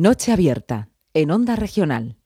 Noche abierta en Onda Regional.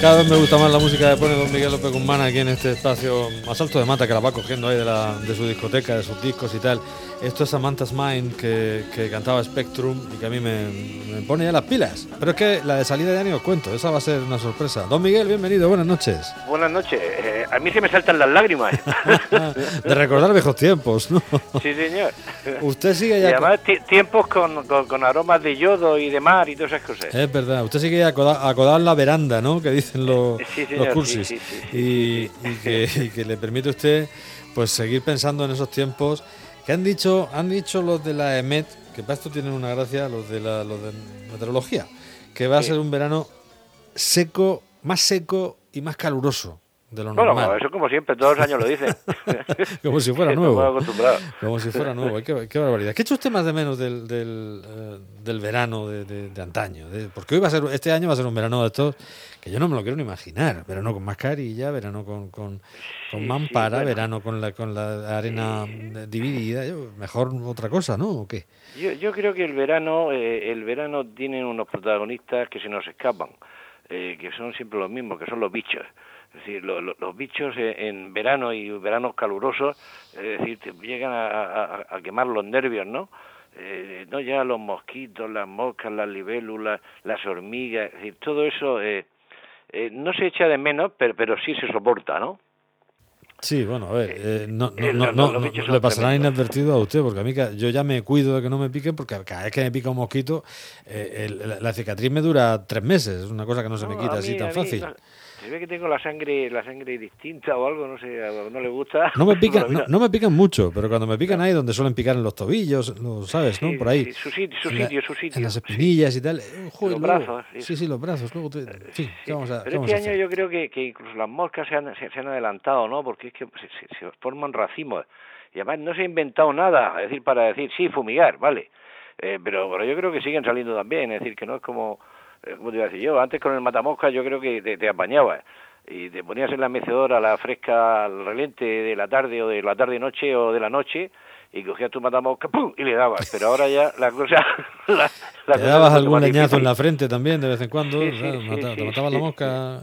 Cada vez me gusta más la música que pone Don Miguel López Guzmán aquí en este espacio más alto de mata que la va cogiendo ahí de, la, de su discoteca, de sus discos y tal. Esto es Samantha's Mind que, que cantaba Spectrum y que a mí me, pone ya las pilas. Pero es que la de salida de año os cuento, esa va a ser una sorpresa. Don Miguel, bienvenido, buenas noches. Buenas noches. Eh, a mí se me saltan las lágrimas. de recordar viejos tiempos, ¿no? Sí, señor. Usted sigue ya. Y además, tiempos con, con, aromas de yodo y de mar y todas esas cosas. Es verdad. Usted sigue acodado en la veranda, ¿no? Que dicen los, los cursis. y, que, y que le permite a usted pues seguir pensando en esos tiempos que han dicho, han dicho los de la EMET, que para esto tienen una gracia, los de la los de meteorología, que va a ser un verano seco, más seco y más caluroso de lo normal. Bueno, eso como siempre, todos los años lo dicen. como si fuera nuevo. como si fuera nuevo. Qué, barbaridad. ¿Qué echa usted más de menos del, del, eh, del verano de, de, antaño? porque hoy va a ser, este año va a ser un verano de estos que yo no me lo quiero ni imaginar. Verano con mascarilla, verano con, con, con mampara, verano con la, con la arena dividida. mejor otra cosa, ¿no? ¿O qué? Yo, yo creo que el verano, eh, el verano tiene unos protagonistas que se nos escapan, eh, que son siempre los mismos, que son los bichos. Es decir, los bichos en verano y veranos calurosos, es decir, te llegan a, a, quemar los nervios, ¿no? Eh, no ya los mosquitos, las moscas, las libélulas, las hormigas, es decir, todo eso eh, eh, no se echa de menos, pero, pero sí se soporta, ¿no? Sí, bueno, a ver, eh, no, no, no, no le pasará inadvertido a usted, porque a mí yo ya me cuido de que no me piquen, porque cada vez que me pica un mosquito, eh, la cicatriz me dura tres meses, es una cosa que no se me quita así tan fácil. Se ve que tengo la sangre la sangre distinta o algo, no sé, no le gusta. No me pican, no, me pican mucho, pero cuando me pican ahí donde suelen picar en los tobillos, lo sabes, ¿no? Por ahí. Sí, su, sitio, su sitio, su sitio. En las espinillas y tal. Eh, los brazos. Sí, sí, los brazos. Luego sí, vamos a, pero este año yo creo que, que, incluso las moscas se han, se, han adelantado, ¿no? Porque es que se, se, forman racimos. Y además no se ha inventado nada, es decir, para decir, sí, fumigar, vale. Eh, pero, pero yo creo que siguen saliendo también, es decir, que no es como, eh, como te iba a decir yo, antes con el matamosca yo creo que te, te apañaba y te ponías en la mecedora la fresca al relente de la tarde o de la tarde noche o de la noche y cogías tu matamosca ¡pum! y le dabas. Pero ahora ya la cosa la, te dabas algún leñazo en la frente también de vez en cuando te matabas la mosca.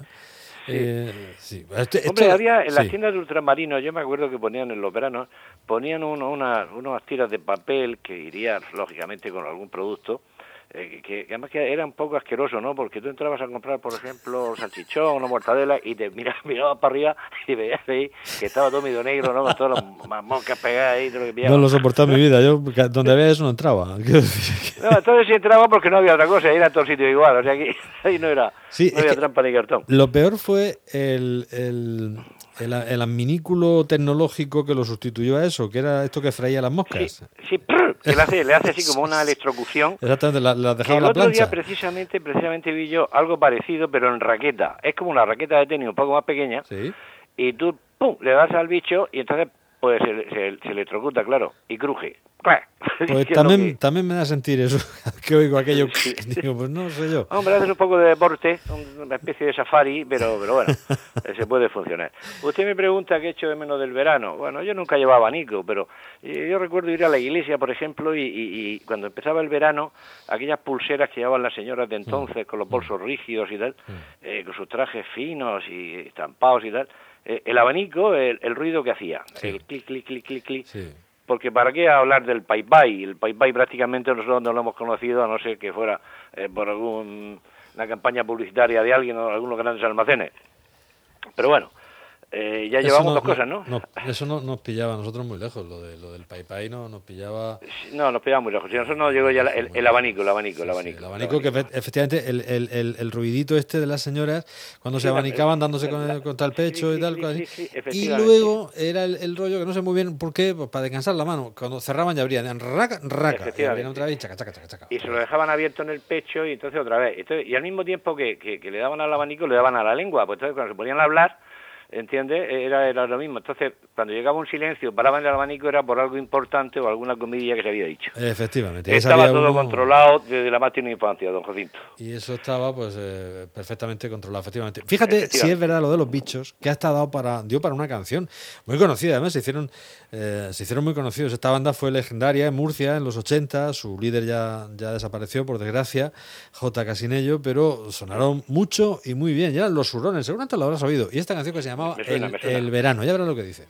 Eh, este, Hombre, había en las tiendas de ultramarinos, yo me acuerdo que ponían en los veranos, ponían uno, una, unas tiras de papel que irían lógicamente con algún producto, eh, que, además que era un poco asqueroso, ¿no? Porque tú entrabas a comprar, por ejemplo, salchichón o mortadela y te mirabas, mirabas para arriba y veías ahí que estaba todo medio negro, ¿no? Con todas las moscas pegadas ahí. Todo lo que no lo soportaba mi vida, yo donde había eso no entraba. no, entonces sí entraba porque no había otra cosa, era todo sitio igual, o sea que ahí no era, no había trampa ni cartón. Lo peor fue el, el el, el adminículo tecnológico que lo sustituyó a eso, que era esto que freía las moscas. Sí, que le hace, le hace así como una electrocución. Exactamente, la, la dejaba el otro día precisamente, precisamente vi yo algo parecido, pero en raqueta. Es como una raqueta de tenis un poco más pequeña. Sí. Y tú, pum, le das al bicho y entonces pues se, se, electrocuta, claro, y cruje. Pues también, también me da sentir eso, que oigo aquello, digo, pues no sé yo. Hombre, haces un poco de deporte, una especie de safari, pero, pero bueno, se puede funcionar. Usted me pregunta qué he hecho de menos del verano. Bueno, yo nunca llevaba abanico, pero yo recuerdo ir a la iglesia, por ejemplo, y, y, cuando empezaba el verano, aquellas pulseras que llevaban las señoras de entonces, con los bolsos rígidos y tal, eh, con sus trajes finos y estampados y tal, eh, el abanico, el, ruido que hacía, el clic, clic, clic, clic, clic. Porque para qué hablar del Pai, el Pai prácticamente nosotros no lo hemos conocido, a no ser que fuera eh, por alguna campaña publicitaria de alguien o algunos grandes almacenes. Pero bueno, eh, ya llevamos dos cosas, ¿no? Eso no, nos pillaba a nosotros muy lejos, lo, de, lo del Pai no nos pillaba... No, nos pillaba muy lejos. Si nosotros no llegó ya el, abanico, el abanico, el abanico. el abanico, que efectivamente el, el, el, ruidito este de las señoras, cuando se abanicaban dándose contra el pecho y tal. y luego era el, rollo que no sé muy bien por qué, pues para descansar la mano. Cuando cerraban ya abrían, raca, raca. Y, otra vez, chaca, chaca, chaca, y se lo dejaban abierto en el pecho y entonces otra vez. y al mismo tiempo que, que, que le daban al abanico, le daban a la lengua. Pues entonces cuando se ponían a hablar ¿entiendes? Era, era lo mismo. Entonces, cuando llegaba un silencio, paraban el abanico, era por algo importante o alguna comidilla que se había dicho. Efectivamente. Estaba todo controlado desde la más infancia, don Jacinto. Y eso estaba, pues, eh, perfectamente controlado, efectivamente. Fíjate si es verdad lo de los bichos, que ha estado para, dio para una canción muy conocida, además, se hicieron, eh, se hicieron muy conocidos. Esta banda fue legendaria en Murcia en los 80, su líder ya, ya desapareció, por desgracia, J. Casinello, pero sonaron mucho y muy bien. Ya los surones, seguramente lo habrás oído. Y esta canción que se llama el, verano. Ya verás lo que dice.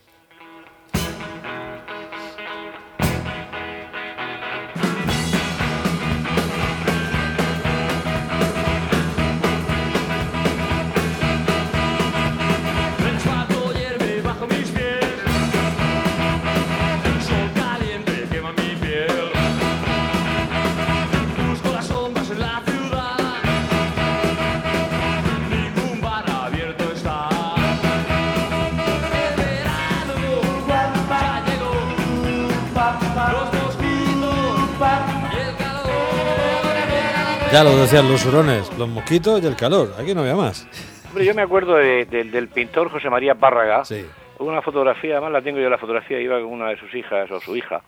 Ya lo decían los hurones, los mosquitos y el calor. Aquí no había más. Hombre, yo me acuerdo del pintor José María Párraga. Sí. Una fotografía, además la tengo yo la fotografía, iba con una de sus hijas o su hija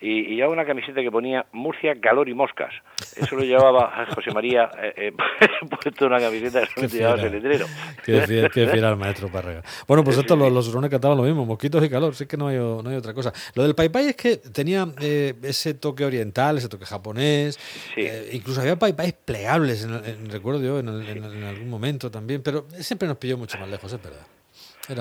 y, y llevaba una camiseta que ponía Murcia, calor y moscas. Eso lo llevaba José María eh, eh puesto una camiseta que llevaba ese letrero. Qué fiel, al maestro Parrega. Bueno, pues esto los, los cantaban lo mismo, mosquitos y calor, sí que no hay, no hay otra cosa. Lo del Pai Pai es que tenía eh, ese toque oriental, ese toque japonés, eh, incluso había Pai plegables, en, recuerdo yo, en, algún momento también, pero siempre nos pilló mucho más lejos, es verdad.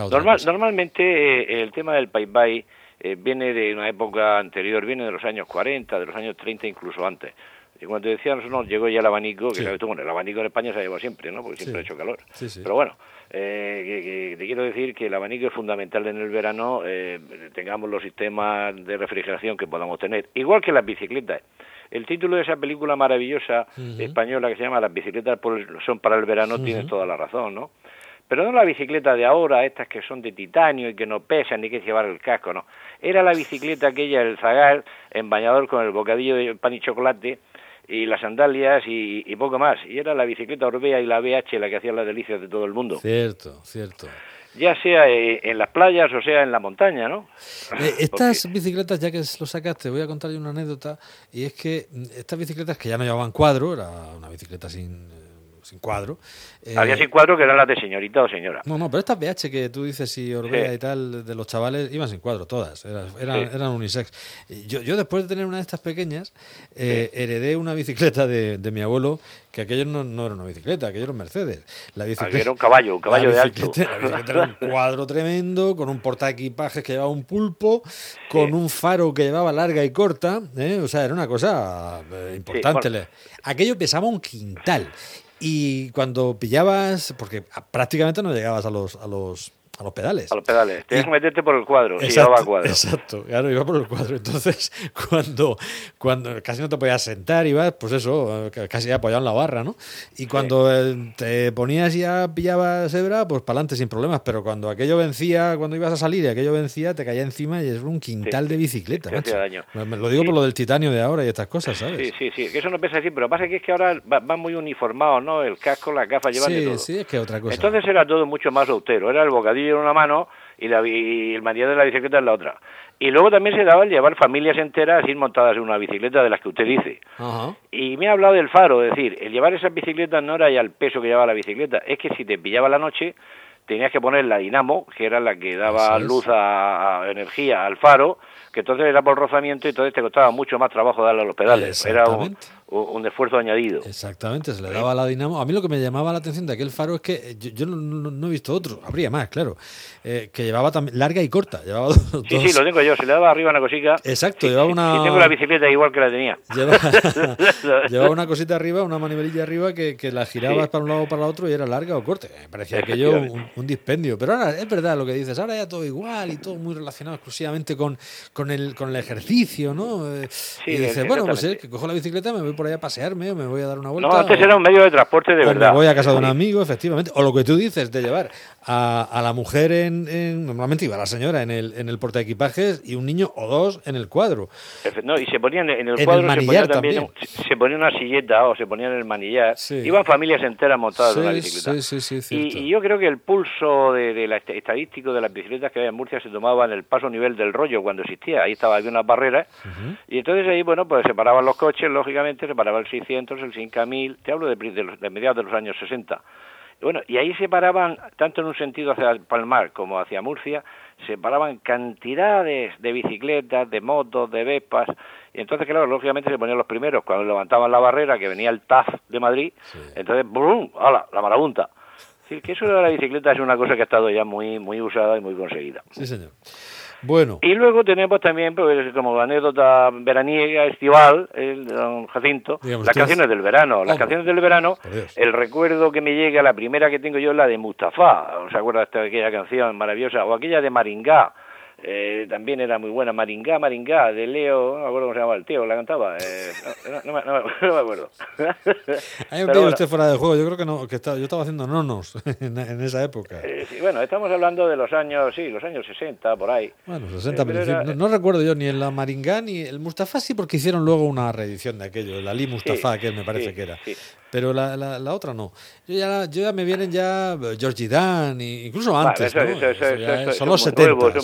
Normal, normalmente el tema del Pai Pai eh, viene de una época anterior, viene de los años 40, de los años 30, incluso antes. Y cuando decíamos, no, llegó ya el abanico, que sabes tú, bueno, el abanico en España se ha llevado siempre, ¿no? Porque siempre ha hecho calor. Pero bueno, eh, te quiero decir que el abanico es fundamental en el verano, eh, tengamos los sistemas de refrigeración que podamos tener, igual que las bicicletas. El título de esa película maravillosa española que se llama Las bicicletas son para el verano, tienes toda la razón, ¿no? Pero no la bicicleta de ahora, estas que son de titanio y que no pesan ni que llevar el casco, no. Era la bicicleta aquella, el zagal, en bañador con el bocadillo de pan y chocolate y las sandalias y, poco más. Y era la bicicleta europea y la BH la que hacía las delicias de todo el mundo. Cierto, cierto. Ya sea eh, en las playas o sea en la montaña, ¿no? Eh, estas bicicletas, ya que lo sacaste, voy a contarle una anécdota, y es que mm, estas bicicletas que ya no llevaban cuadro, era una bicicleta sin sin cuadro. Había eh, sin cuadro que eran las de señorita o señora. No, no, pero estas BH que tú dices y Orbea y tal, de los chavales, iban sin cuadro todas, eran, eran, unisex. Yo, yo después de tener una de estas pequeñas, eh, heredé una bicicleta de, de, mi abuelo, que aquello no, no, era una bicicleta, aquello era un Mercedes. La bicicleta, era un caballo, un caballo de alto. La bicicleta era un cuadro tremendo, con un portaequipajes que llevaba un pulpo, con un faro que llevaba larga y corta, ¿eh? o sea, era una cosa importante. Aquello pesaba un quintal y cuando pillabas, porque prácticamente no llegabas a los, a los a los pedales. A los pedales. Tienes que meterte por el cuadro. Exacto, iba al cuadro. Exacto, claro, iba por el cuadro. Entonces, cuando, cuando casi no te podías sentar, ibas, pues eso, casi apoyado en la barra, ¿no? Y cuando eh, te ponías y ya pillabas hebra, pues para adelante sin problemas. Pero cuando aquello vencía, cuando ibas a salir y aquello vencía, te caía encima y es un quintal de bicicleta. Me, lo digo por lo del titanio de ahora y estas cosas, ¿sabes? Sí, sí, sí. Que eso no pesa así, pero pasa que es que ahora van muy uniformados, ¿no? El casco, las gafas, llevan sí, todo. Sí, es que otra cosa. Entonces era todo mucho más austero. Era el bocadillo en una mano y, la, el manillar de la bicicleta en la otra. Y luego también se daba el llevar familias enteras ir montadas en una bicicleta de las que usted dice. Y me ha hablado del faro, es decir, el llevar esas bicicletas no era ya el peso que llevaba la bicicleta, es que si te pillaba la noche tenías que poner la dinamo, que era la que daba luz a, energía al faro, que entonces era por rozamiento y entonces te costaba mucho más trabajo darle a los pedales. Era un esfuerzo añadido. Exactamente, se le daba la dinamo. A mí lo que me llamaba la atención de aquel faro es que eh, yo, no, he visto otro, habría más, claro, eh, que llevaba también larga y corta. Llevaba Sí, sí, lo tengo yo, se le daba arriba una cosita. Exacto, llevaba una. tengo la bicicleta igual que la tenía. Llevaba, una cosita arriba, una manivelilla arriba que, que la girabas para un lado o para el otro y era larga o corta. Me parecía aquello un, un, dispendio. Pero ahora es verdad lo que dices, ahora ya todo igual y todo muy relacionado exclusivamente con, con, el, con el ejercicio, ¿no? Eh, y dices, bueno, pues es que cojo la bicicleta, me voy por ahí a pasearme, me voy a dar una vuelta. No, antes era un medio de transporte de verdad. Me voy a casa de un amigo, efectivamente. O lo que tú dices, de llevar a, a la mujer en, Normalmente iba la señora en el, en el porta equipajes y un niño o dos en el cuadro. No, y se ponían en el cuadro se ponía también, Se ponía una silleta o se ponían en el manillar. Iban familias enteras montadas en una bicicleta. y, y, yo creo que el pulso de, la estadístico de las bicicletas que había en Murcia se tomaba en el paso nivel del rollo cuando existía. Ahí estaba, había unas barreras. Y entonces ahí, bueno, pues se paraban los coches, lógicamente, se paraba el 600, el 5000. Te hablo de, de mediados de los años 60. Bueno, y ahí se paraban, tanto en un sentido hacia Palmar como hacia Murcia, se paraban cantidades de bicicletas, de motos, de vespas, y entonces, claro, lógicamente se ponían los primeros, cuando levantaban la barrera, que venía el TAF de Madrid, entonces, ¡brum! ¡Hala! La marabunta. Es que eso de la bicicleta es una cosa que ha estado ya muy, muy usada y muy conseguida. Sí, señor. Bueno. Y luego tenemos también, pues, como anécdota veraniega, estival, el don Jacinto, las canciones del verano. Las canciones del verano, el recuerdo que me llega, la primera que tengo yo es la de Mustafa. ¿Os acuerdas de aquella canción maravillosa? O aquella de Maringá eh, también era muy buena, Maringá, Maringá, de Leo, no me acuerdo cómo se llamaba el tío, la cantaba, eh, no, me, acuerdo. Hay un tío usted fuera de juego, yo creo que no, que estaba, yo estaba haciendo nonos en, esa época. Eh, sí, bueno, estamos hablando de los años, sí, los años 60, por ahí. Bueno, 60, no, recuerdo yo ni en la Maringá ni el Mustafa, sí, porque hicieron luego una reedición de aquello, el Ali Mustafa, que me parece que era pero la, la, la, otra no. Yo ya, yo ya me vienen ya Georgie Dan, incluso antes, son los 70.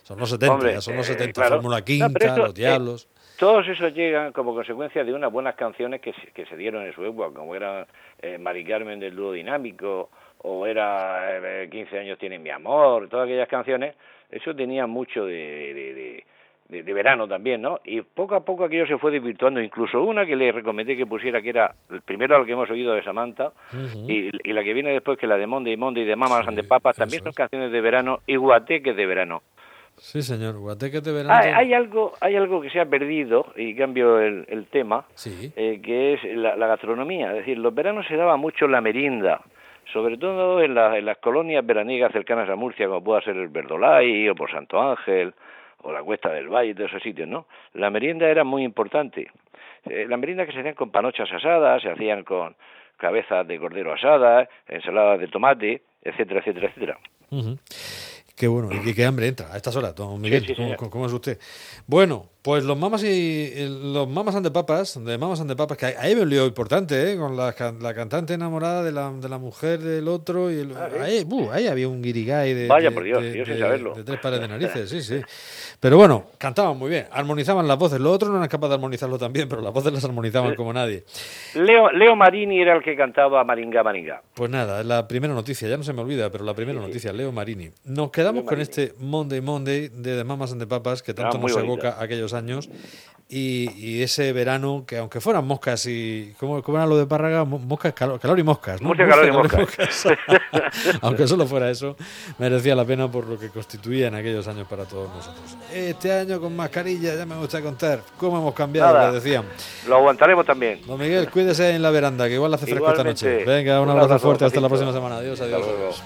son, los 70, son los 70, Fórmula Quinta, Los Diablos. todos esos llegan como consecuencia de unas buenas canciones que, que se dieron en su época, como era eh, Mari Carmen del dúo dinámico, o era 15 eh, años tiene mi amor, todas aquellas canciones, eso tenía mucho de de, verano también, ¿no? Y poco a poco aquello se fue desvirtuando, incluso una que le recomendé que pusiera, que era el primero al que hemos oído de Samantha, y, la que viene después, que la de Monday Monday y de Mamas and de Papas, también son canciones de verano y guateques de verano. Sí, señor, guateques de verano. Hay, algo, hay algo que se ha perdido, y cambio el, tema, eh, que es la, gastronomía. Es decir, los veranos se daba mucho la merienda, sobre todo en, en las colonias veraniegas cercanas a Murcia, como pueda ser el Verdolay o por Santo Ángel, o la Cuesta del Valle, de esos sitios, ¿no? La merienda era muy importante. Eh, la merienda que se hacían con panochas asadas, se hacían con cabezas de cordero asadas, ensaladas de tomate, etcétera, etcétera, etcétera. Qué bueno, y qué hambre entra a estas horas, don Miguel. ¿cómo, es usted? Bueno, pues los mamas y los mamas ante papas, de mamas ante papas, que ahí me un lío importante, ¿eh? con la, la, cantante enamorada de la, de la mujer del otro. y el, ah, ahí, uh, ahí, había un guirigay de, Vaya, por Dios, yo sin saberlo. de tres pares de narices, sí, sí. Pero bueno, cantaban muy bien, armonizaban las voces. Lo otro no eran capaces de armonizarlo también, pero las voces las armonizaban como nadie. Leo, Leo Marini era el que cantaba Maringa Maringa. Pues nada, es la primera noticia, ya no se me olvida, pero la primera noticia, Leo Marini. Nos quedamos con este Monday Monday de The Mamas and the Papas, que tanto ah, nos evoca aquellos años. Y, ese verano, que aunque fueran moscas y. ¿Cómo, cómo era lo de Párraga? Moscas, calor, calor y moscas. ¿no? calor, y moscas. aunque solo fuera eso, merecía la pena por lo que constituía en aquellos años para todos nosotros. Este año con mascarilla, ya me gusta contar cómo hemos cambiado, lo decían. Lo aguantaremos también. Don Miguel, cuídese en la veranda, que igual hace fresco esta noche. Venga, un, abrazo, fuerte, hasta la próxima semana. Adiós, adiós.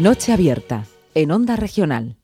Noche abierta en Onda Regional.